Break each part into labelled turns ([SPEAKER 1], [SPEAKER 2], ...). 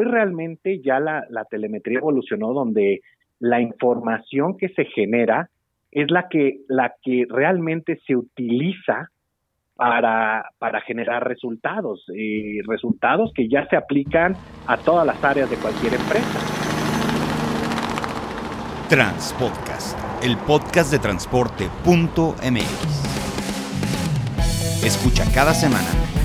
[SPEAKER 1] hoy realmente ya la, telemetría evolucionó donde la información que se genera es la que, la que realmente se utiliza para, para generar resultados, y resultados que ya se aplican a todas las áreas de cualquier empresa.
[SPEAKER 2] Transpodcast, el podcast de transporte.mx. Escucha cada semana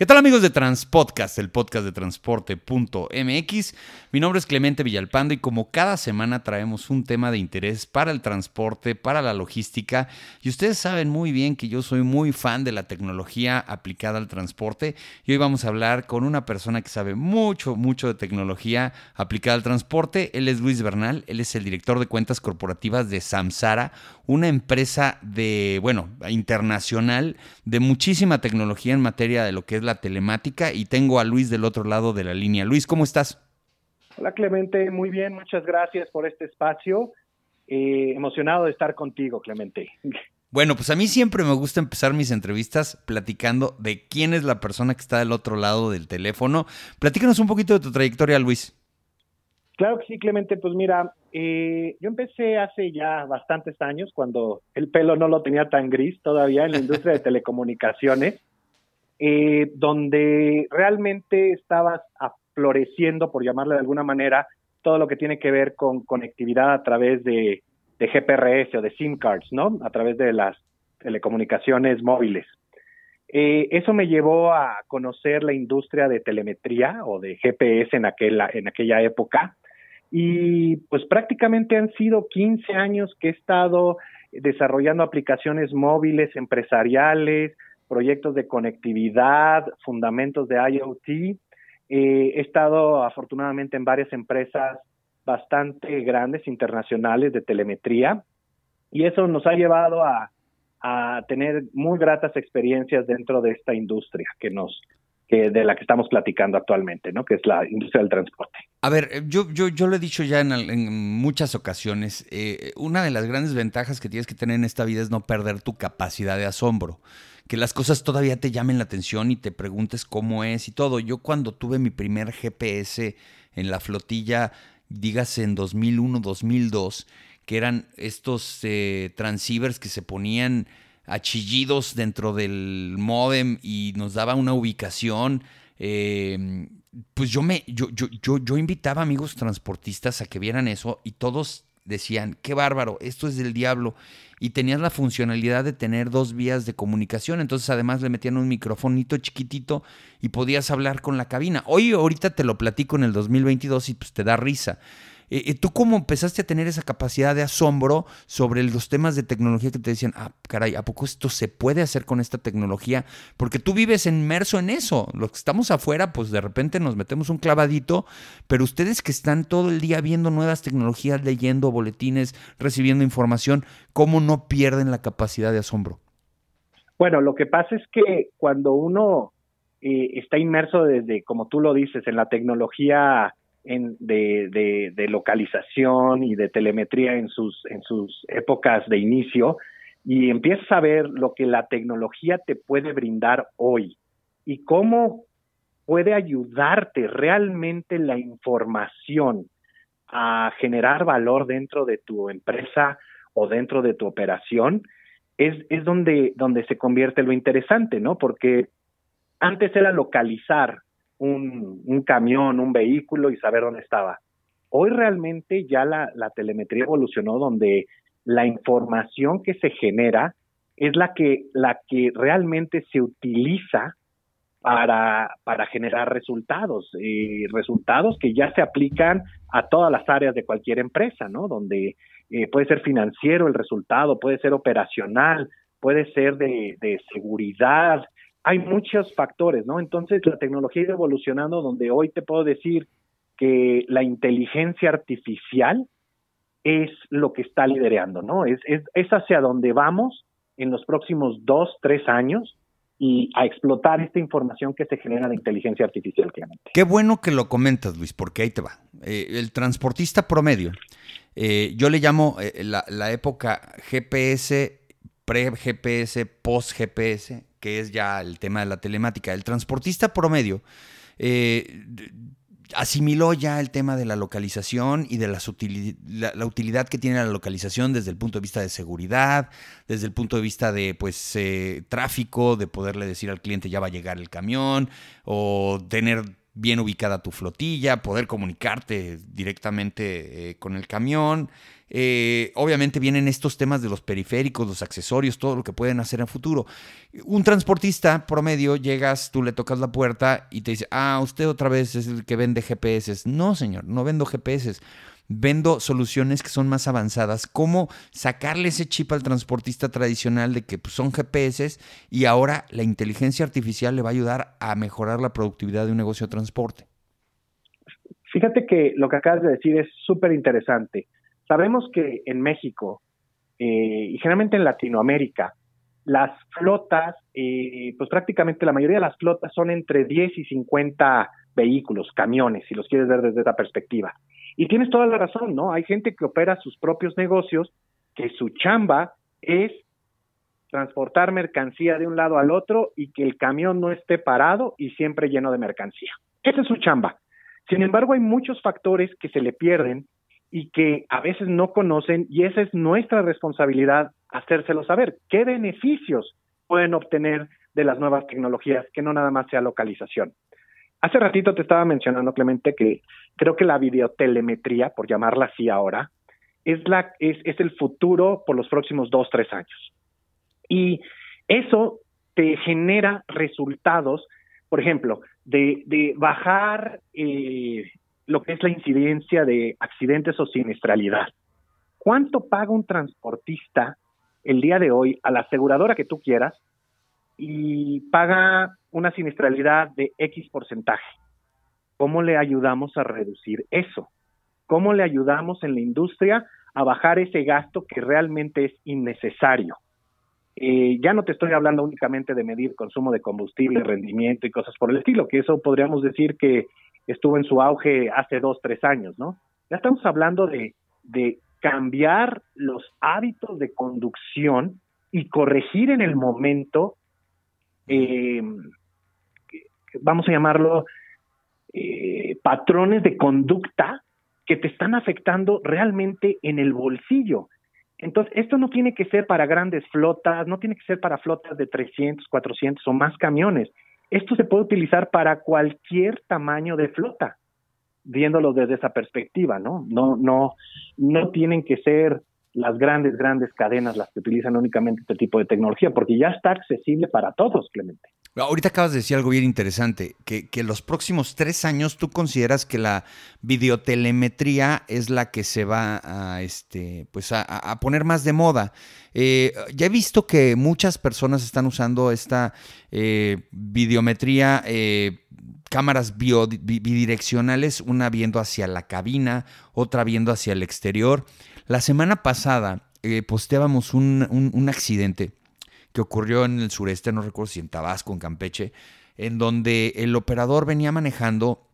[SPEAKER 2] ¿Qué tal amigos de Transpodcast, el podcast de transporte.mx? Mi nombre es Clemente Villalpando y como cada semana traemos un tema de interés para el transporte, para la logística y ustedes saben muy bien que yo soy muy fan de la tecnología aplicada al transporte y hoy vamos a hablar con una persona que sabe mucho, mucho de tecnología aplicada al transporte. Él es Luis Bernal, él es el director de cuentas corporativas de Samsara, una empresa de, bueno, internacional de muchísima tecnología en materia de lo que es la telemática y tengo a Luis del otro lado de la línea. Luis, ¿cómo estás?
[SPEAKER 1] Hola Clemente, muy bien, muchas gracias por este espacio. Eh, emocionado de estar contigo, Clemente.
[SPEAKER 2] Bueno, pues a mí siempre me gusta empezar mis entrevistas platicando de quién es la persona que está del otro lado del teléfono. Platícanos un poquito de tu trayectoria, Luis.
[SPEAKER 1] Claro que sí, Clemente. Pues mira, eh, yo empecé hace ya bastantes años, cuando el pelo no lo tenía tan gris todavía en la industria de telecomunicaciones, eh, donde realmente estabas floreciendo, por llamarle de alguna manera, todo lo que tiene que ver con conectividad a través de, GPRS o de SIM cards, ¿no? A través de las telecomunicaciones móviles. Eh, eso me llevó a conocer la industria de telemetría o de GPS en, aquella, en aquella época. Y pues prácticamente han sido 15 años que he estado desarrollando aplicaciones móviles, empresariales, proyectos de conectividad, fundamentos de IoT eh, he estado afortunadamente en varias empresas bastante grandes internacionales de telemetría y eso nos ha llevado a, tener muy gratas experiencias dentro de esta industria que nos que de la que estamos platicando actualmente, ¿no? Que es la industria del transporte.
[SPEAKER 2] A ver, yo, yo, yo lo he dicho ya en, muchas ocasiones, eh, una de las grandes ventajas que tienes que tener en esta vida es no perder tu capacidad de asombro que las cosas todavía te llamen la atención y te preguntes cómo es y todo. Yo cuando tuve mi primer GPS en la flotilla, dígase en 2001, 2002, que eran estos eh, transceivers que se ponían achillidos dentro del modem y nos daba una ubicación. Em, pues yo me, yo, yo, yo, yo invitaba amigos transportistas a que vieran eso y todos decían, qué bárbaro, esto es del diablo. Y tenías la funcionalidad de tener dos vías de comunicación. Entonces además le metían un microfonito chiquitito y podías hablar con la cabina. Hoy ahorita te lo platico en el 2022 y pues te da risa. Eh, eh, ¿Tú cómo empezaste a tener esa capacidad de asombro sobre los temas de tecnología que te decían, ah, caray, ¿a poco esto se puede hacer con esta tecnología? Porque tú vives inmerso en eso. Los que estamos afuera, pues de repente nos metemos un clavadito, pero ustedes que están todo el día viendo nuevas tecnologías, leyendo boletines, recibiendo información, ¿cómo no pierden la capacidad de asombro?
[SPEAKER 1] Bueno, lo que pasa es que cuando uno eh, está inmerso desde, como tú lo dices, en la tecnología de, de, localización y de telemetría en sus, en sus épocas de inicio y empiezas a ver lo que la tecnología te puede brindar hoy y cómo puede ayudarte realmente la información a generar valor dentro de tu empresa o dentro de tu operación, es, es donde, donde se convierte lo interesante, ¿no? Porque antes era localizar un, camión, un vehículo y saber dónde estaba. Hoy realmente ya la, telemetría evolucionó donde la información que se genera es la que, la que realmente se utiliza para, para generar resultados, resultados que ya se aplican a todas las áreas de cualquier empresa, ¿no? Donde eh, puede ser financiero el resultado, puede ser operacional, puede ser de, de seguridad, hay muchos factores, ¿no? Entonces la tecnología ha evolucionando donde hoy te puedo decir que la inteligencia artificial es lo que está liderando, ¿no? Es, hacia donde vamos en los próximos dos, tres años y a explotar esta información que se genera de inteligencia artificial.
[SPEAKER 2] Qué bueno que lo comentas, Luis, porque ahí te va. Eh, el transportista promedio Eh, yo le llamo eh, la, época GPS, pre-GPS, post-GPS, que es ya el tema de la telemática. El transportista promedio eh, asimiló ya el tema de la localización y de la, utilidad que tiene la localización desde el punto de vista de seguridad, desde el punto de vista de pues eh, tráfico, de poderle decir al cliente ya va a llegar el camión, o tener bien ubicada tu flotilla, poder comunicarte directamente eh, con el camión. Eh, obviamente vienen estos temas de los periféricos, los accesorios, todo lo que pueden hacer en futuro. Un transportista promedio, llegas, tú le tocas la puerta y te dice, ah, usted otra vez es el que vende GPS. No, señor, no vendo GPS. Vendo soluciones que son más avanzadas. ¿Cómo sacarle ese chip al transportista tradicional de que pues, son GPS y ahora la inteligencia artificial le va a ayudar a mejorar la productividad de un negocio de transporte?
[SPEAKER 1] Fíjate que lo que acabas de decir es súper interesante. Sabemos que en México eh, y generalmente en Latinoamérica, las flotas, eh, pues prácticamente la mayoría de las flotas son entre 10 y 50 vehículos, camiones, si los quieres ver desde esta perspectiva. Y tienes toda la razón, ¿no? Hay gente que opera sus propios negocios, que su chamba es transportar mercancía de un lado al otro y que el camión no esté parado y siempre lleno de mercancía. Esa es su chamba. Sin embargo, hay muchos factores que se le pierden y que a veces no conocen y esa es nuestra responsabilidad hacérselo saber. ¿Qué beneficios pueden obtener de las nuevas tecnologías que no nada más sea localización? Hace ratito te estaba mencionando, Clemente, que creo que la videotelemetría, por llamarla así ahora, es, la, es, es el futuro por los próximos dos, tres años. Y eso te genera resultados, por ejemplo, de, bajar eh, lo que es la incidencia de accidentes o siniestralidad. ¿Cuánto paga un transportista el día de hoy a la aseguradora que tú quieras y paga una siniestralidad de X porcentaje? ¿Cómo le ayudamos a reducir eso? ¿Cómo le ayudamos en la industria a bajar ese gasto que realmente es innecesario? Eh, ya no te estoy hablando únicamente de medir consumo de combustible, rendimiento y cosas por el estilo, que eso podríamos decir que estuvo en su auge hace dos, tres años, ¿no? Ya estamos hablando de, de cambiar los hábitos de conducción y corregir en el momento, eh, vamos a llamarlo, eh, patrones de conducta que te están afectando realmente en el bolsillo. Entonces, esto no tiene que ser para grandes flotas, no tiene que ser para flotas de 300, 400 o más camiones. Esto se puede utilizar para cualquier tamaño de flota, viéndolo desde esa perspectiva, ¿no? No, no, no tienen que ser las grandes, grandes cadenas las que utilizan únicamente este tipo de tecnología, porque ya está accesible para todos, Clemente.
[SPEAKER 2] Ahorita acabas de decir algo bien interesante, que, que los próximos tres años tú consideras que la videotelemetría es la que se va a, este, pues a, poner más de moda. Eh, ya he visto que muchas personas están usando esta eh, videometría, eh, cámaras bidireccionales, una viendo hacia la cabina, otra viendo hacia el exterior. La semana pasada posteábamos un, un accidente que ocurrió en el sureste, no recuerdo si en Tabasco, en Campeche, en donde el operador venía manejando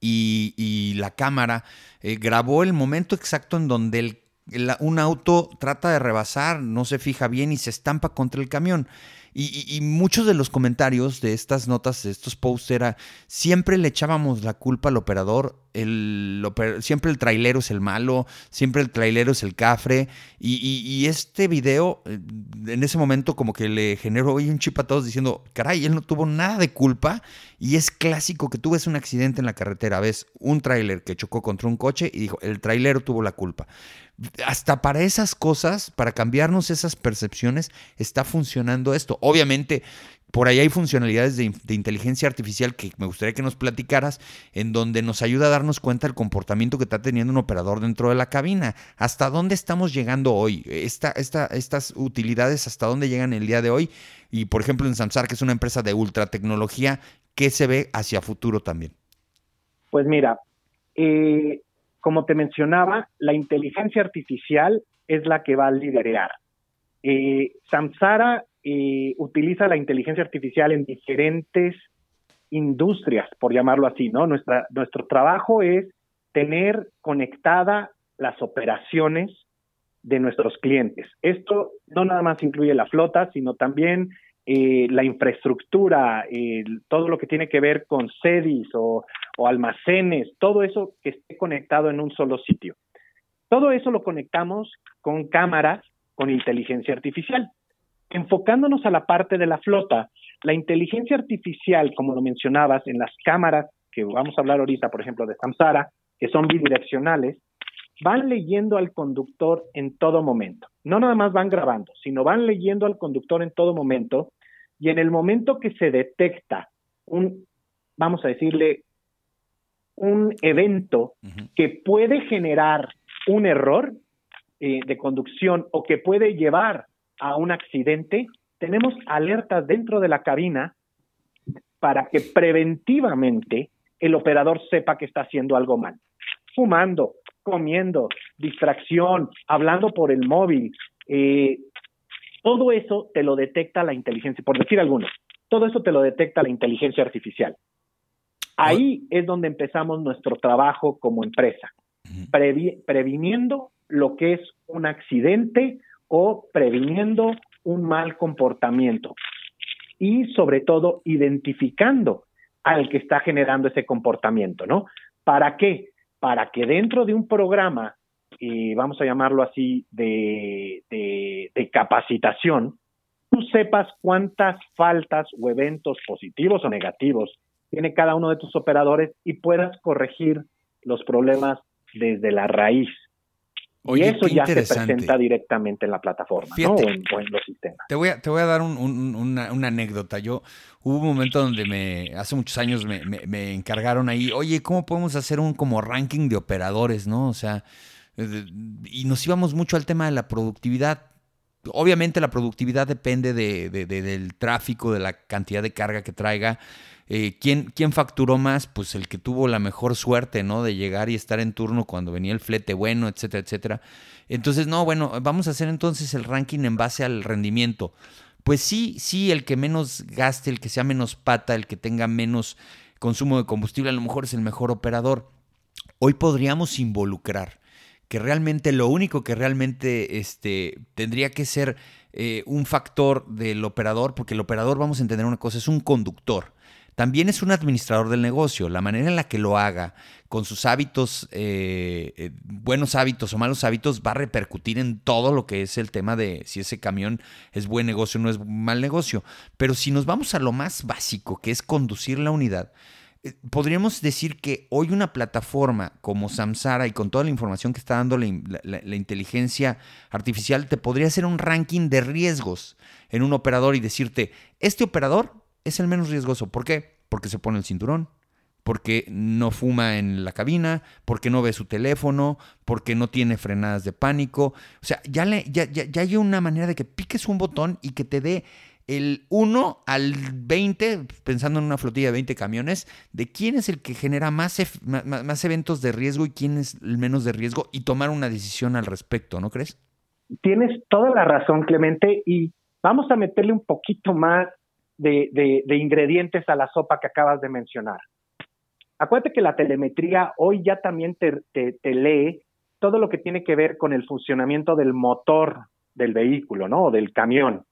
[SPEAKER 2] y, la cámara eh, grabó el momento exacto en donde un auto trata de rebasar, no se fija bien y se estampa contra el camión. Y, muchos de los comentarios de estas notas, de estos posts, era siempre le echábamos la culpa al operador, siempre el trailero es el malo, siempre el trailero es el cafre. Y, este video, eh, en ese momento, como que le generó hoy un chip a todos diciendo, caray, él no tuvo nada de culpa. Y es clásico que tú ves un accidente en la carretera, ves un trailer que chocó contra un coche y dijo, el trailero tuvo la culpa hasta para esas cosas, para cambiarnos esas percepciones, está funcionando esto. Obviamente, por ahí hay funcionalidades de, inteligencia artificial que me gustaría que nos platicaras, en donde nos ayuda a darnos cuenta del comportamiento que está teniendo un operador dentro de la cabina. ¿Hasta dónde estamos llegando hoy? Esta, esta, estas utilidades, ¿hasta dónde llegan el día de hoy? Y por ejemplo, en Samsar, que es una empresa de ultra tecnología, ¿qué se ve hacia futuro también?
[SPEAKER 1] Pues mira, eh, como te mencionaba, la inteligencia artificial es la que va a liderar. Eh, Samsara eh, utiliza la inteligencia artificial en diferentes industrias, por llamarlo así, ¿no? Nuestra, nuestro trabajo es tener conectada las operaciones de nuestros clientes. Esto no nada más incluye la flota, sino también eh, la infraestructura, todo lo que tiene que ver con sedis o, almacenes, todo eso que esté conectado en un solo sitio. Todo eso lo conectamos con cámaras con inteligencia artificial. Enfocándonos a la parte de la flota, la inteligencia artificial, como lo mencionabas, en las cámaras, que vamos a hablar ahorita, por ejemplo, de Samsara, que son bidireccionales, van leyendo al conductor en todo momento. No nada más van grabando, sino van leyendo al conductor en todo momento y en el momento que se detecta un, vamos a decirle, un evento que puede generar un error eh, de conducción o que puede llevar a un accidente, tenemos alertas dentro de la cabina para que preventivamente el operador sepa que está haciendo algo mal. Fumando, comiendo, distracción, hablando por el móvil, eh, todo eso te lo detecta la inteligencia, por decir algunos, todo eso te lo detecta la inteligencia artificial. Ahí es donde empezamos nuestro trabajo como empresa, previniendo lo que es un accidente o previniendo un mal comportamiento y sobre todo identificando al que está generando ese comportamiento, ¿no? ¿Para qué? Para que dentro de un programa y vamos a llamarlo así, de, de, capacitación, tú sepas cuántas faltas o eventos positivos o negativos tiene cada uno de tus operadores y puedas corregir los problemas desde la raíz. Y eso ya se presenta directamente en la plataforma ¿no? o, en, los sistemas.
[SPEAKER 2] Te voy a, te voy a dar una, una, anécdota. Yo hubo un momento donde me, hace muchos años me, me, me, encargaron ahí, oye, ¿cómo podemos hacer un como ranking de operadores? ¿no? O sea, y nos íbamos mucho al tema de la productividad. Obviamente la productividad depende de, del tráfico, de la cantidad de carga que traiga. Eh, ¿quién, ¿quién, facturó más? Pues el que tuvo la mejor suerte, ¿no? De llegar y estar en turno cuando venía el flete bueno, etcétera, etcétera. Entonces, no, bueno, vamos a hacer entonces el ranking en base al rendimiento. Pues sí, sí, el que menos gaste, el que sea menos pata, el que tenga menos consumo de combustible, a lo mejor es el mejor operador. Hoy podríamos involucrar que realmente lo único que realmente este, tendría que ser eh, un factor del operador, porque el operador, vamos a entender una cosa, es un conductor. También es un administrador del negocio. La manera en la que lo haga, con sus hábitos, eh, eh, buenos hábitos o malos hábitos, va a repercutir en todo lo que es el tema de si ese camión es buen negocio o no es mal negocio. Pero si nos vamos a lo más básico, que es conducir la unidad, eh, podríamos decir que hoy una plataforma como Samsara y con toda la información que está dando la, inteligencia artificial te podría hacer un ranking de riesgos en un operador y decirte, este operador es el menos riesgoso. ¿Por qué? Porque se pone el cinturón, porque no fuma en la cabina, porque no ve su teléfono, porque no tiene frenadas de pánico. O sea, ya, le, ya, ya, ya hay una manera de que piques un botón y que te dé el 1 al 20, pensando en una flotilla de 20 camiones, de quién es el que genera más, más, eventos de riesgo y quién es el menos de riesgo y tomar una decisión al respecto, ¿no crees?
[SPEAKER 1] Tienes toda la razón, Clemente, y vamos a meterle un poquito más de, ingredientes a la sopa que acabas de mencionar. Acuérdate que la telemetría hoy ya también te, lee todo lo que tiene que ver con el funcionamiento del motor del vehículo, ¿no? O del camión.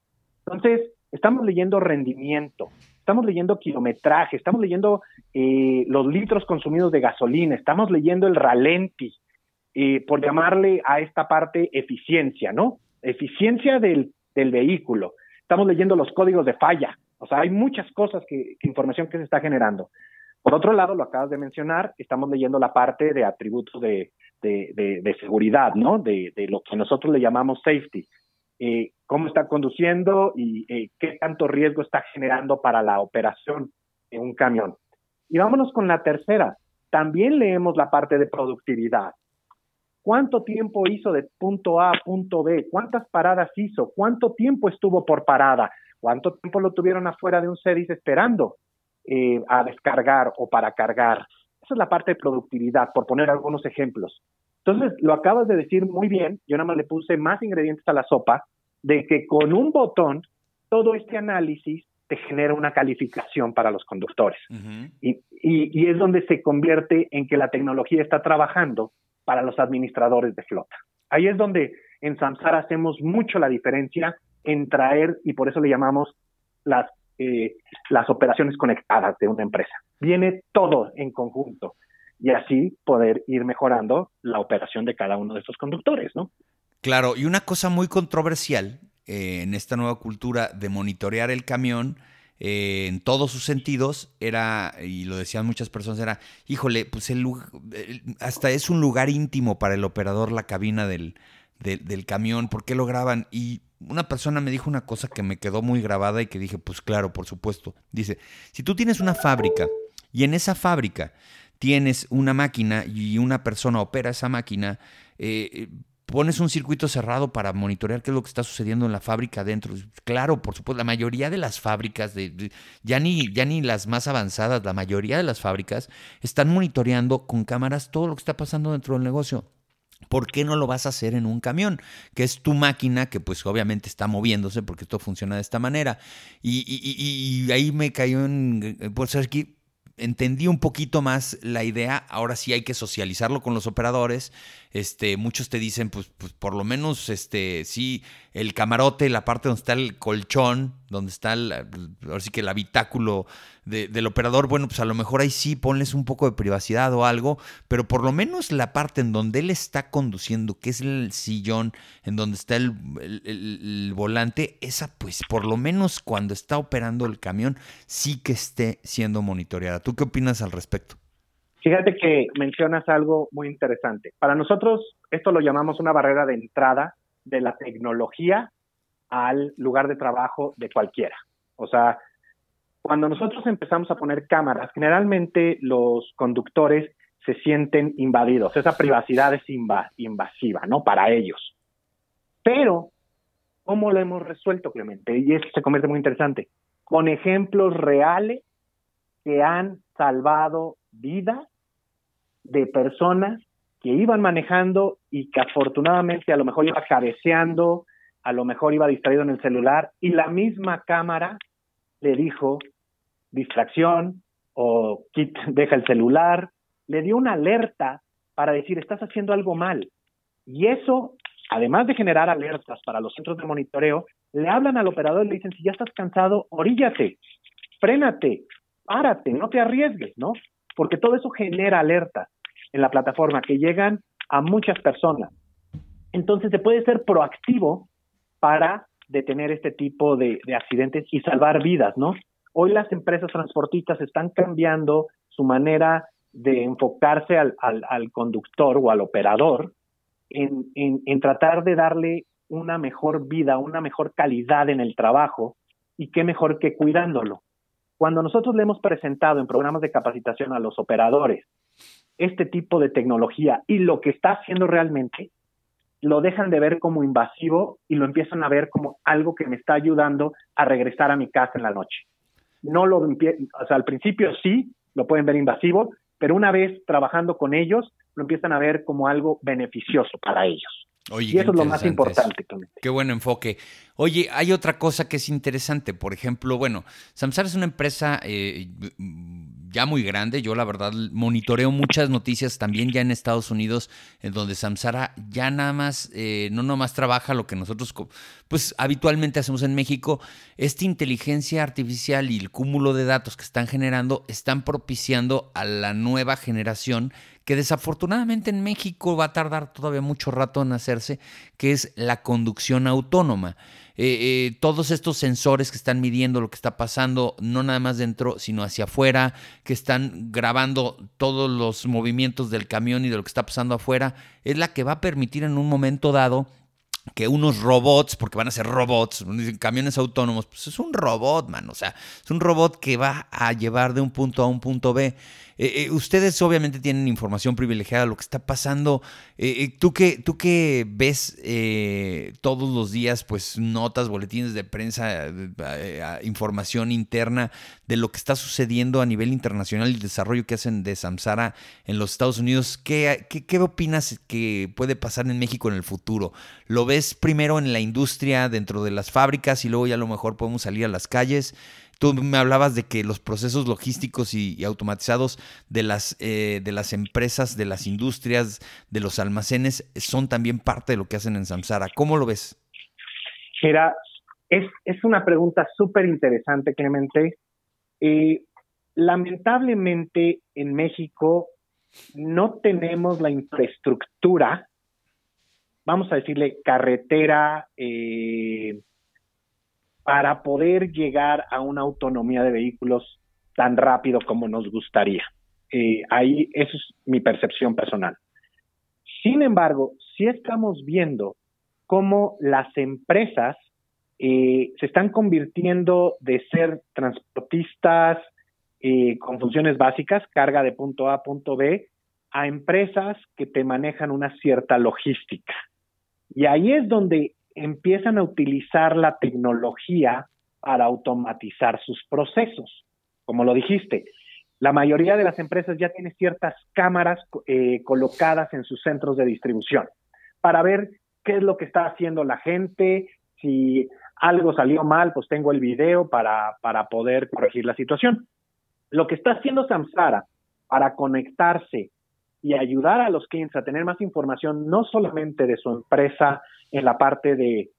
[SPEAKER 1] Entonces, estamos leyendo rendimiento, estamos leyendo kilometraje, estamos leyendo eh, los litros consumidos de gasolina, estamos leyendo el ralenti, eh, por llamarle a esta parte eficiencia, ¿no? Eficiencia del, vehículo. Estamos leyendo los códigos de falla. O sea, hay muchas cosas que, información que se está generando. Por otro lado, lo acabas de mencionar, estamos leyendo la parte de atributos de, de, de seguridad, ¿no? De, lo que nosotros le llamamos safety. Eh, cómo está conduciendo y eh, qué tanto riesgo está generando para la operación en un camión. Y vámonos con la tercera. También leemos la parte de productividad. ¿Cuánto tiempo hizo de punto A a punto B? ¿Cuántas paradas hizo? ¿Cuánto tiempo estuvo por parada? ¿Cuánto tiempo lo tuvieron afuera de un CEDIS esperando eh, a descargar o para cargar? Esa es la parte de productividad, por poner algunos ejemplos. Entonces, lo acabas de decir muy bien, yo nada más le puse más ingredientes a la sopa, de que con un botón todo este análisis te genera una calificación para los conductores. y, y, es donde se convierte en que la tecnología está trabajando para los administradores de flota. Ahí es donde en Samsara hacemos mucho la diferencia en traer, y por eso le llamamos las, eh, las operaciones conectadas de una empresa. Viene todo en conjunto y así poder ir mejorando la operación de cada uno de estos conductores, ¿no?
[SPEAKER 2] Claro, y una cosa muy controversial eh, en esta nueva cultura de monitorear el camión eh, en todos sus sentidos era, y lo decían muchas personas, era, híjole, pues el, hasta es un lugar íntimo para el operador la cabina del, del camión, ¿por qué lo graban? Y una persona me dijo una cosa que me quedó muy grabada y que dije, pues claro, por supuesto. Dice, si tú tienes una fábrica y en esa fábrica tienes una máquina y una persona opera esa máquina, eh, pones un circuito cerrado para monitorear qué es lo que está sucediendo en la fábrica adentro. Claro, por supuesto, la mayoría de las fábricas, ya, ni, ya ni las más avanzadas, la mayoría de las fábricas están monitoreando con cámaras todo lo que está pasando dentro del negocio. ¿Por qué no lo vas a hacer en un camión? Que es tu máquina que pues obviamente está moviéndose porque esto funciona de esta manera. Y, ahí me cayó en... Pues aquí entendí un poquito más la idea. Ahora sí hay que socializarlo con los operadores. Este, muchos te dicen, pues, pues por lo menos, este, sí, el camarote, la parte donde está el colchón, donde está el, ahora sí que el habitáculo del operador, bueno, pues a lo mejor ahí sí ponles un poco de privacidad o algo, pero por lo menos la parte en donde él está conduciendo, que es el sillón, en donde está el, el volante, esa pues por lo menos cuando está operando el camión, sí que esté siendo monitoreada. ¿Tú qué opinas al respecto?
[SPEAKER 1] Fíjate que mencionas algo muy interesante. Para nosotros esto lo llamamos una barrera de entrada de la tecnología al lugar de trabajo de cualquiera. O sea, cuando nosotros empezamos a poner cámaras, generalmente los conductores se sienten invadidos. Esa privacidad es invasiva, ¿no? Para ellos. Pero, ¿cómo lo hemos resuelto, Clemente? Y eso se convierte muy interesante. Con ejemplos reales que han salvado vidas de personas que iban manejando y que afortunadamente a lo mejor iba cabeceando, a lo mejor iba distraído en el celular y la misma cámara le dijo distracción o kit deja el celular, le dio una alerta para decir estás haciendo algo mal. Y eso, además de generar alertas para los centros de monitoreo, le hablan al operador y le dicen si ya estás cansado, oríllate, frénate, párate, no te arriesgues, ¿no? Porque todo eso genera alertas en la plataforma que llegan a muchas personas. Entonces se puede ser proactivo para detener este tipo de, accidentes y salvar vidas, ¿no? Hoy las empresas transportistas están cambiando su manera de enfocarse al, al, conductor o al operador en, en, tratar de darle una mejor vida, una mejor calidad en el trabajo y qué mejor que cuidándolo. Cuando nosotros le hemos presentado en programas de capacitación a los operadores este tipo de tecnología y lo que está haciendo realmente, lo dejan de ver como invasivo y lo empiezan a ver como algo que me está ayudando a regresar a mi casa en la noche. No lo o sea, al principio sí lo pueden ver invasivo, pero una vez trabajando con ellos, lo empiezan a ver como algo beneficioso para ellos. y eso es lo más importante.
[SPEAKER 2] Qué buen enfoque. Oye, hay otra cosa que es interesante. Por ejemplo, bueno, Samsara es una empresa eh, ya muy grande. Yo la verdad monitoreo muchas noticias también ya en Estados Unidos, en donde Samsara ya nada más, eh, no nomás trabaja lo que nosotros pues habitualmente hacemos en México. Esta inteligencia artificial y el cúmulo de datos que están generando están propiciando a la nueva generación que desafortunadamente en México va a tardar todavía mucho rato en hacerse, que es la conducción autónoma. Eh, eh, todos estos sensores que están midiendo lo que está pasando, no nada más dentro, sino hacia afuera, que están grabando todos los movimientos del camión y de lo que está pasando afuera, es la que va a permitir en un momento dado que unos robots, porque van a ser robots, camiones autónomos, pues es un robot, man, o sea, es un robot que va a llevar de un punto a un punto B. Eh, eh, ustedes obviamente tienen información privilegiada de lo que está pasando. Eh, tú, que, tú que ves todos los días, pues notas, boletines de prensa, información interna de lo que está sucediendo a nivel internacional y el desarrollo que hacen de Samsara en los Estados Unidos, ¿qué, qué, qué opinas que puede pasar en México en el futuro? ¿Lo ves primero en la industria, dentro de las fábricas y luego ya a lo mejor podemos salir a las calles? Tú me hablabas de que los procesos logísticos y, automatizados de las, eh, de las empresas, de las industrias, de los almacenes, son también parte de lo que hacen en Samsara. ¿Cómo lo ves?
[SPEAKER 1] Mira, es, es una pregunta súper interesante, Clemente. Eh, lamentablemente en México no tenemos la infraestructura, vamos a decirle carretera, eh, para poder llegar a una autonomía de vehículos tan rápido como nos gustaría. Eh, ahí, eso es mi percepción personal. Sin embargo, sí estamos viendo cómo las empresas eh, se están convirtiendo de ser transportistas eh, con funciones básicas, carga de punto A a punto B, a empresas que te manejan una cierta logística. Y ahí es donde empiezan a utilizar la tecnología para automatizar sus procesos. Como lo dijiste, la mayoría de las empresas ya tiene ciertas cámaras eh, colocadas en sus centros de distribución para ver qué es lo que está haciendo la gente, si algo salió mal, pues tengo el video para, para poder corregir la situación. Lo que está haciendo Samsara para conectarse y ayudar a los clientes a tener más información, no solamente de su empresa en la parte de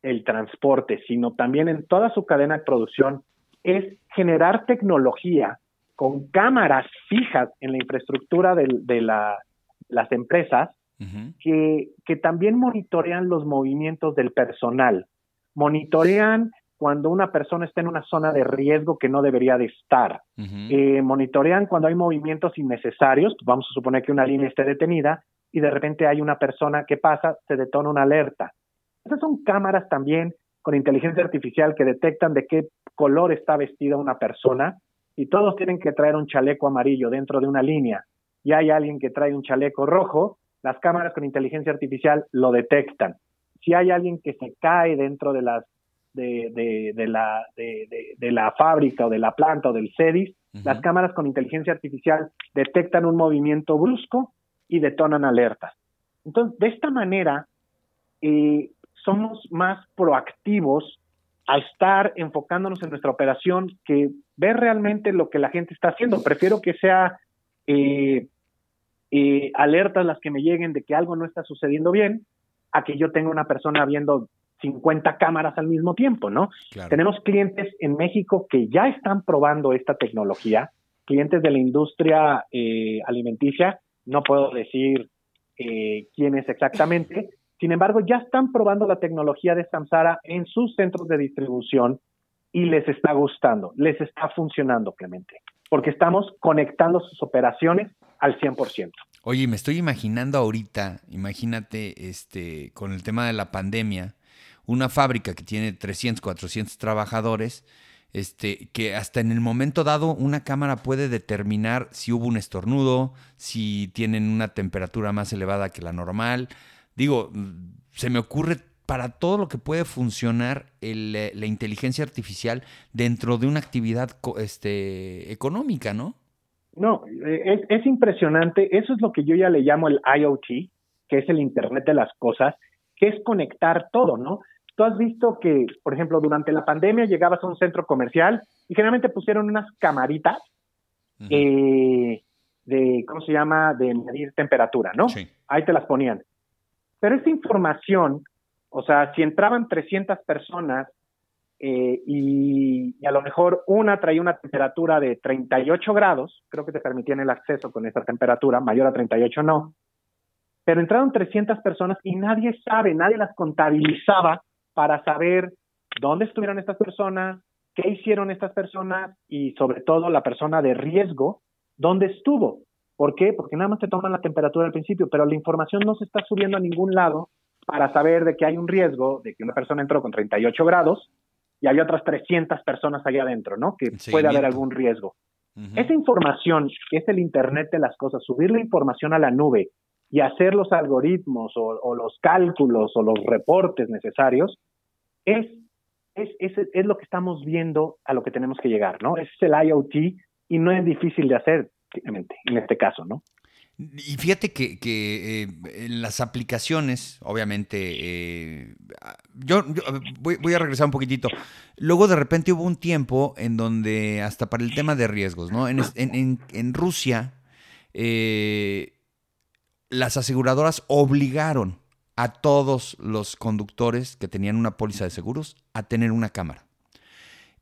[SPEAKER 1] el transporte, sino también en toda su cadena de producción, es generar tecnología con cámaras fijas en la infraestructura de, las empresas que, que también monitorean los movimientos del personal, monitorean cuando una persona está en una zona de riesgo que no debería de estar. Eh, monitorean cuando hay movimientos innecesarios, vamos a suponer que una línea esté detenida y de repente hay una persona que pasa, se detona una alerta. Esas son cámaras también con inteligencia artificial que detectan de qué color está vestida una persona y todos tienen que traer un chaleco amarillo dentro de una línea y hay alguien que trae un chaleco rojo, las cámaras con inteligencia artificial lo detectan. Si hay alguien que se cae dentro de las de, de, la, de, la fábrica o de la planta o del CEDIS, las cámaras con inteligencia artificial detectan un movimiento brusco y detonan alertas. Entonces, de esta manera, eh, somos más proactivos a estar enfocándonos en nuestra operación que ver realmente lo que la gente está haciendo. Prefiero que sea eh, eh, alertas las que me lleguen de que algo no está sucediendo bien, a que yo tenga una persona viendo 50 cámaras al mismo tiempo, ¿no? Tenemos clientes en México que ya están probando esta tecnología, clientes de la industria eh, alimenticia, no puedo decir eh, quién es exactamente, sin embargo, ya están probando la tecnología de Samsara en sus centros de distribución y les está gustando, les está funcionando, Clemente, porque estamos conectando sus operaciones al 100%.
[SPEAKER 2] Oye, me estoy imaginando ahorita, imagínate, este, con el tema de la pandemia, una fábrica que tiene 300, 400 trabajadores, este, que hasta en el momento dado una cámara puede determinar si hubo un estornudo, si tienen una temperatura más elevada que la normal. Digo, se me ocurre para todo lo que puede funcionar eh, la inteligencia artificial dentro de una actividad este, económica, ¿no?
[SPEAKER 1] No, es, es impresionante. Eso es lo que yo ya le llamo el IoT, que es el Internet de las Cosas, que es conectar todo, ¿no? Tú has visto que, por ejemplo, durante la pandemia llegabas a un centro comercial y generalmente pusieron unas camaritas eh, de, ¿cómo se llama?, de medir temperatura, ¿no? Sí. Ahí te las ponían. Pero esa información, o sea, si entraban 300 personas eh, y, y, a lo mejor una traía una temperatura de 38 grados, creo que te permitían el acceso con esa temperatura, mayor a 38 no, pero entraron 300 personas y nadie sabe, nadie las contabilizaba para saber dónde estuvieron estas personas, qué hicieron estas personas y sobre todo la persona de riesgo, dónde estuvo. ¿Por qué? Porque nada más te toman la temperatura al principio, pero la información no se está subiendo a ningún lado para saber de que hay un riesgo de que una persona entró con 38 grados y hay otras 300 personas allá adentro, ¿no? Que puede haber algún riesgo. Esa información, que es el Internet de las cosas, subir la información a la nube y hacer los algoritmos o, los cálculos o los reportes necesarios, es, es, es, lo que estamos viendo a lo que tenemos que llegar, ¿no? Es el IoT y no es difícil de hacer, en este caso, ¿no?
[SPEAKER 2] Y fíjate que, eh, en las aplicaciones, obviamente, eh, yo, voy, a regresar un poquitito. Luego de repente hubo un tiempo en donde, hasta para el tema de riesgos, ¿no? En, en Rusia, eh, las aseguradoras obligaron a todos los conductores que tenían una póliza de seguros a tener una cámara.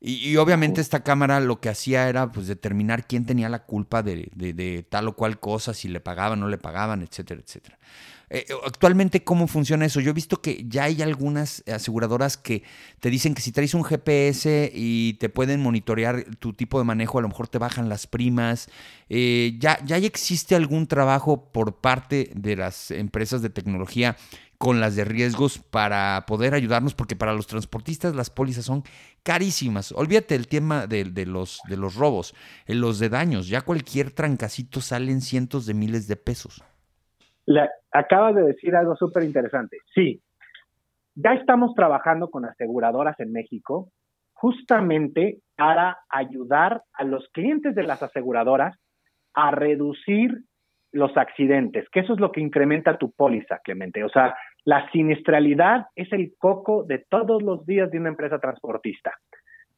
[SPEAKER 2] Y, obviamente esta cámara lo que hacía era pues determinar quién tenía la culpa de, tal o cual cosa, si le pagaban o no le pagaban, etcétera, etcétera. Eh, actualmente, ¿cómo funciona eso? Yo he visto que ya hay algunas aseguradoras que te dicen que si traes un GPS y te pueden monitorear tu tipo de manejo, a lo mejor te bajan las primas. Eh, ya, ya existe algún trabajo por parte de las empresas de tecnología con las de riesgos para poder ayudarnos, porque para los transportistas las pólizas son carísimas. Olvídate el tema de, los, de los robos, en los de daños, ya cualquier trancacito salen cientos de miles de pesos.
[SPEAKER 1] Le, acabas de decir algo súper interesante. Sí, ya estamos trabajando con aseguradoras en México justamente para ayudar a los clientes de las aseguradoras a reducir los accidentes, que eso es lo que incrementa tu póliza, Clemente. O sea, la siniestralidad es el coco de todos los días de una empresa transportista.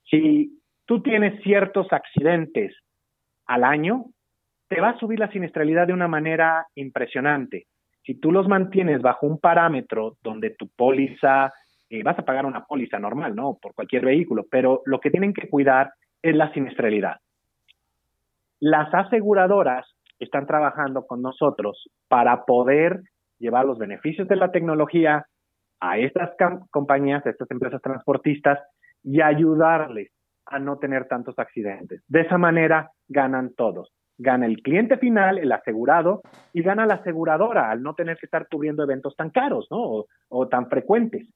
[SPEAKER 1] Si tú tienes ciertos accidentes al año, te va a subir la siniestralidad de una manera impresionante. Si tú los mantienes bajo un parámetro donde tu póliza, eh, vas a pagar una póliza normal, ¿no? Por cualquier vehículo, pero lo que tienen que cuidar es la siniestralidad. Las aseguradoras están trabajando con nosotros para poder llevar los beneficios de la tecnología a estas compañías, a estas empresas transportistas y ayudarles a no tener tantos accidentes. De esa manera ganan todos. Gana el cliente final, el asegurado, y gana la aseguradora al no tener que estar cubriendo eventos tan caros ¿no? o, tan frecuentes.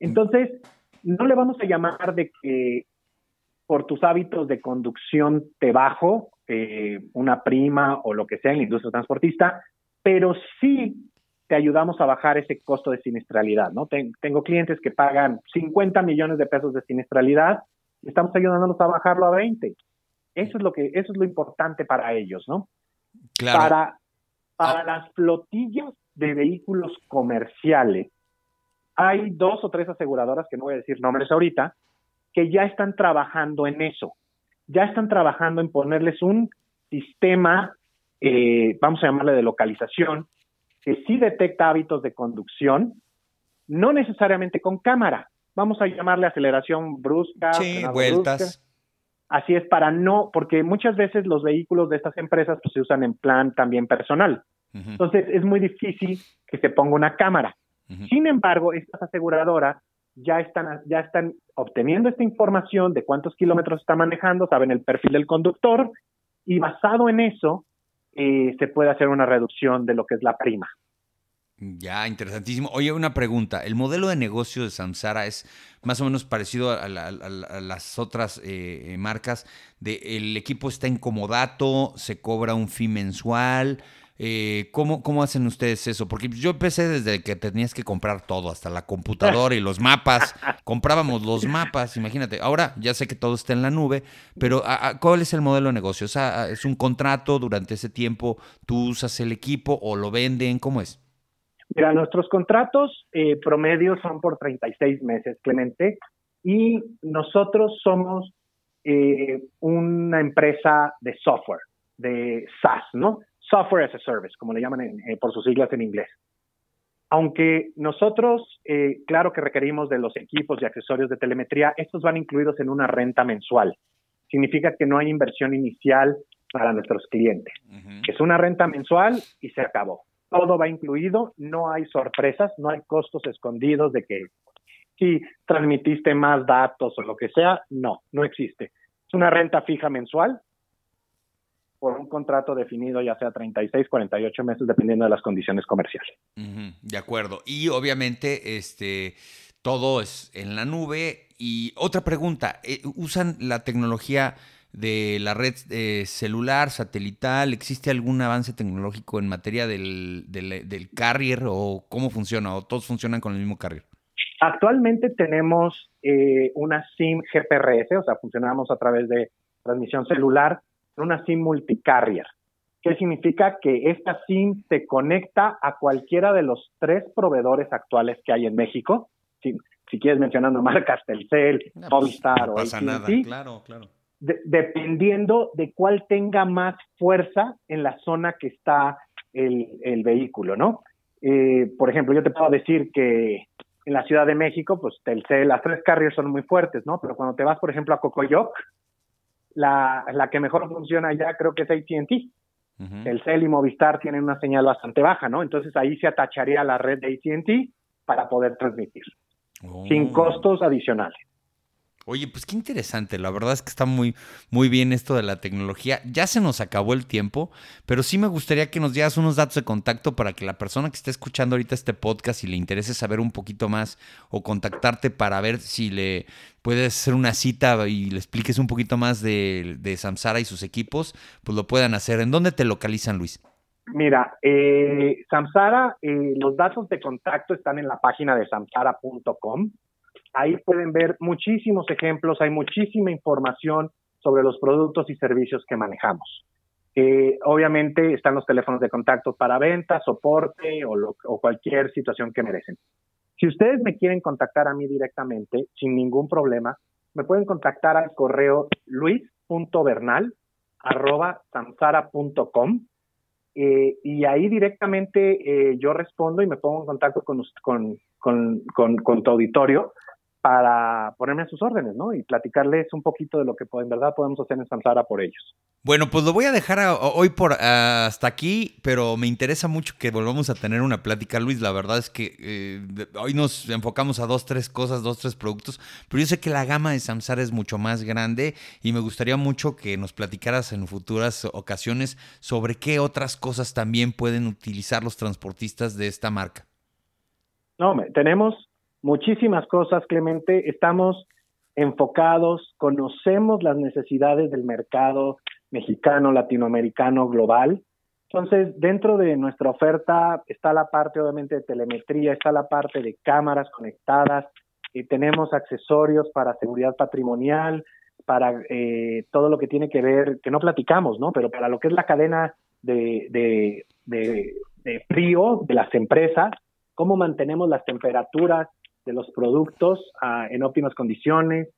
[SPEAKER 1] Entonces, no le vamos a llamar de que por tus hábitos de conducción te bajo eh, una prima o lo que sea en la industria transportista, pero sí te ayudamos a bajar ese costo de siniestralidad, ¿no? tengo clientes que pagan 50 millones de pesos de siniestralidad y estamos ayudándolos a bajarlo a 20. Eso es lo que eso es lo importante para ellos, ¿no?
[SPEAKER 2] Claro.
[SPEAKER 1] Para para ah. las flotillas de vehículos comerciales hay dos o tres aseguradoras que no voy a decir nombres ahorita que ya están trabajando en eso. Ya están trabajando en ponerles un sistema, eh, vamos a llamarle de localización, que sí detecta hábitos de conducción, no necesariamente con cámara. Vamos a llamarle aceleración brusca.
[SPEAKER 2] Sí, vueltas.
[SPEAKER 1] Así es, para no, porque muchas veces los vehículos de estas empresas pues, se usan en plan también personal. Entonces es muy difícil que se ponga una cámara. Sin embargo, estas aseguradoras ya están, ya están obteniendo esta información de cuántos kilómetros está manejando, saben el perfil del conductor y basado en eso eh, se puede hacer una reducción de lo que es la prima.
[SPEAKER 2] Ya, interesantísimo. Oye, una pregunta. ¿El modelo de negocio de Samsara es más o menos parecido a, las otras eh, marcas? De, ¿El equipo está incomodato? ¿Se cobra un fee mensual? Eh, ¿cómo, ¿Cómo hacen ustedes eso? Porque yo empecé desde que tenías que comprar todo, hasta la computadora y los mapas. Comprábamos los mapas, imagínate. Ahora ya sé que todo está en la nube, pero ¿cuál es el modelo de negocio? O sea, ¿es un contrato durante ese tiempo? ¿Tú usas el equipo o lo venden? ¿Cómo es?
[SPEAKER 1] Mira, nuestros contratos eh, promedio son por 36 meses, Clemente, y nosotros somos eh, una empresa de software, de SaaS, ¿no? Software as a Service, como le llaman eh, por sus siglas en inglés. Aunque nosotros, eh, claro que requerimos de los equipos y accesorios de telemetría, estos van incluidos en una renta mensual. Significa que no hay inversión inicial para nuestros clientes. Es una renta mensual y se acabó. Todo va incluido, no hay sorpresas, no hay costos escondidos de que si transmitiste más datos o lo que sea, no, no existe. Es una renta fija mensual por un contrato definido, ya sea 36, 48 meses, dependiendo de las condiciones comerciales.
[SPEAKER 2] de acuerdo. Y obviamente, este, todo es en la nube. Y otra pregunta, eh, ¿usan la tecnología de la red eh, celular, satelital? ¿Existe algún avance tecnológico en materia del, del, carrier o cómo funciona? ¿O todos funcionan con el mismo carrier?
[SPEAKER 1] Actualmente tenemos eh, una SIM GPRS, o sea, funcionamos a través de transmisión celular una SIM multicarrier, ¿Qué significa? Que esta SIM se conecta a cualquiera de los tres proveedores actuales que hay en México. Si, si quieres mencionando marcas, Telcel,
[SPEAKER 2] No, pues,
[SPEAKER 1] Movistar
[SPEAKER 2] no
[SPEAKER 1] o
[SPEAKER 2] pasa nada,
[SPEAKER 1] AT&T,
[SPEAKER 2] claro, claro.
[SPEAKER 1] de- dependiendo de cuál tenga más fuerza en la zona que está el, el vehículo, ¿no? Eh, por ejemplo, yo te puedo decir que en la Ciudad de México, pues Telcel, las tres carriers son muy fuertes, ¿no? Pero cuando te vas, por ejemplo, a Cocoyoc, la, la que mejor funciona allá creo que es AT&T.
[SPEAKER 2] Ujú.
[SPEAKER 1] Telcel y Movistar tienen una señal bastante baja, ¿no? Entonces ahí se atacharía la red de AT&T para poder transmitir, sin
[SPEAKER 2] Oh.
[SPEAKER 1] costos adicionales.
[SPEAKER 2] Oye, pues qué interesante. La verdad es que está muy, muy bien esto de la tecnología. Ya se nos acabó el tiempo, pero sí me gustaría que nos dieras unos datos de contacto para que la persona que esté escuchando ahorita este podcast y le interese saber un poquito más o contactarte para ver si le puedes hacer una cita y le expliques un poquito más de, de Samsara y sus equipos, pues lo puedan hacer. ¿En dónde te localizan, Luis?
[SPEAKER 1] Mira, eh, Samsara, eh, los datos de contacto están en la página de samsara.com. Ahí pueden ver muchísimos ejemplos, hay muchísima información sobre los productos y servicios que manejamos. Eh, obviamente están los teléfonos de contacto para venta, soporte o, cualquier situación que merecen. Si ustedes me quieren contactar a mí directamente, sin ningún problema, me pueden contactar al correo luis.bernal arroba samsara.com eh, y ahí directamente eh, yo respondo y me pongo en contacto con, con, con, con tu auditorio para ponerme a sus órdenes, ¿no? Y platicarles un poquito de lo que en verdad podemos hacer en Samsara por ellos.
[SPEAKER 2] Bueno, pues lo voy a dejar a- hoy por hasta aquí, pero me interesa mucho que volvamos a tener una plática, Luis. La verdad es que eh, de- hoy nos enfocamos a dos, tres cosas, dos, tres productos, pero yo sé que la gama de Samsara es mucho más grande y me gustaría mucho que nos platicaras en futuras ocasiones sobre qué otras cosas también pueden utilizar los transportistas de esta marca.
[SPEAKER 1] No, me- tenemos muchísimas cosas, Clemente. Estamos enfocados, conocemos las necesidades del mercado mexicano, latinoamericano, global. Entonces, dentro de nuestra oferta está la parte, obviamente, de telemetría, está la parte de cámaras conectadas, y tenemos accesorios para seguridad patrimonial, para eh, todo lo que tiene que ver, que no platicamos, ¿no? Pero para lo que es la cadena de, de, de, de frío de las empresas, cómo mantenemos las temperaturas de los productos ah, en óptimas condiciones.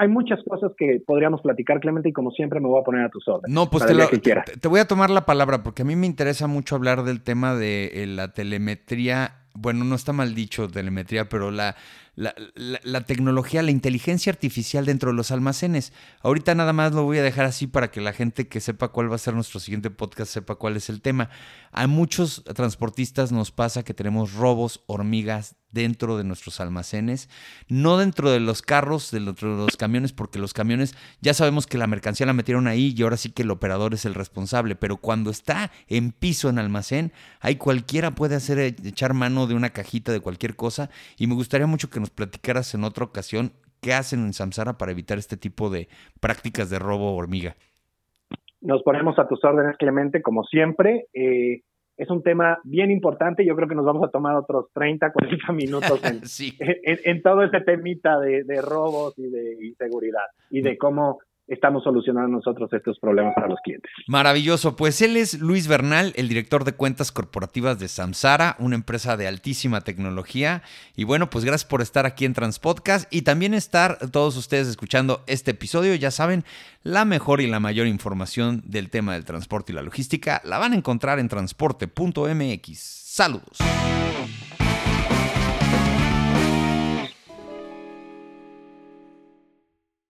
[SPEAKER 1] Hay muchas cosas que podríamos platicar, Clemente, y como siempre me voy a poner a tus órdenes.
[SPEAKER 2] No, pues te, lo-
[SPEAKER 1] que
[SPEAKER 2] te- te voy a tomar la palabra porque a mí me interesa mucho hablar del tema de eh, la telemetría. Bueno, no está mal dicho telemetría, pero la, la, la- tecnología, la inteligencia artificial dentro de los almacenes. Ahorita nada más lo voy a dejar así para que la gente que sepa cuál va a ser nuestro siguiente podcast sepa cuál es el tema. A muchos transportistas nos pasa que tenemos robos, hormigas dentro de nuestros almacenes, no dentro de los carros, dentro de los camiones, porque los camiones ya sabemos que la mercancía la metieron ahí y ahora sí que el operador es el responsable, pero cuando está en piso en almacén, ahí cualquiera puede hacer echar mano de una cajita de cualquier cosa y me gustaría mucho que nos platicaras en otra ocasión qué hacen en Samsara para evitar este tipo de prácticas de robo hormiga.
[SPEAKER 1] Nos ponemos a tus órdenes, Clemente, como siempre. Eh, es un tema bien importante. Yo creo que nos vamos a tomar otros 30, 40 minutos en,
[SPEAKER 2] sí.
[SPEAKER 1] en, en todo ese temita de, de robos y de inseguridad y de cómo estamos solucionando nosotros estos problemas para los clientes.
[SPEAKER 2] Maravilloso, pues él es Luis Bernal, el director de cuentas corporativas de Samsara, una empresa de altísima tecnología. Y bueno, pues gracias por estar aquí en Transpodcast y también estar todos ustedes escuchando este episodio. Ya saben, la mejor y la mayor información del tema del transporte y la logística la van a encontrar en transporte.mx. Saludos.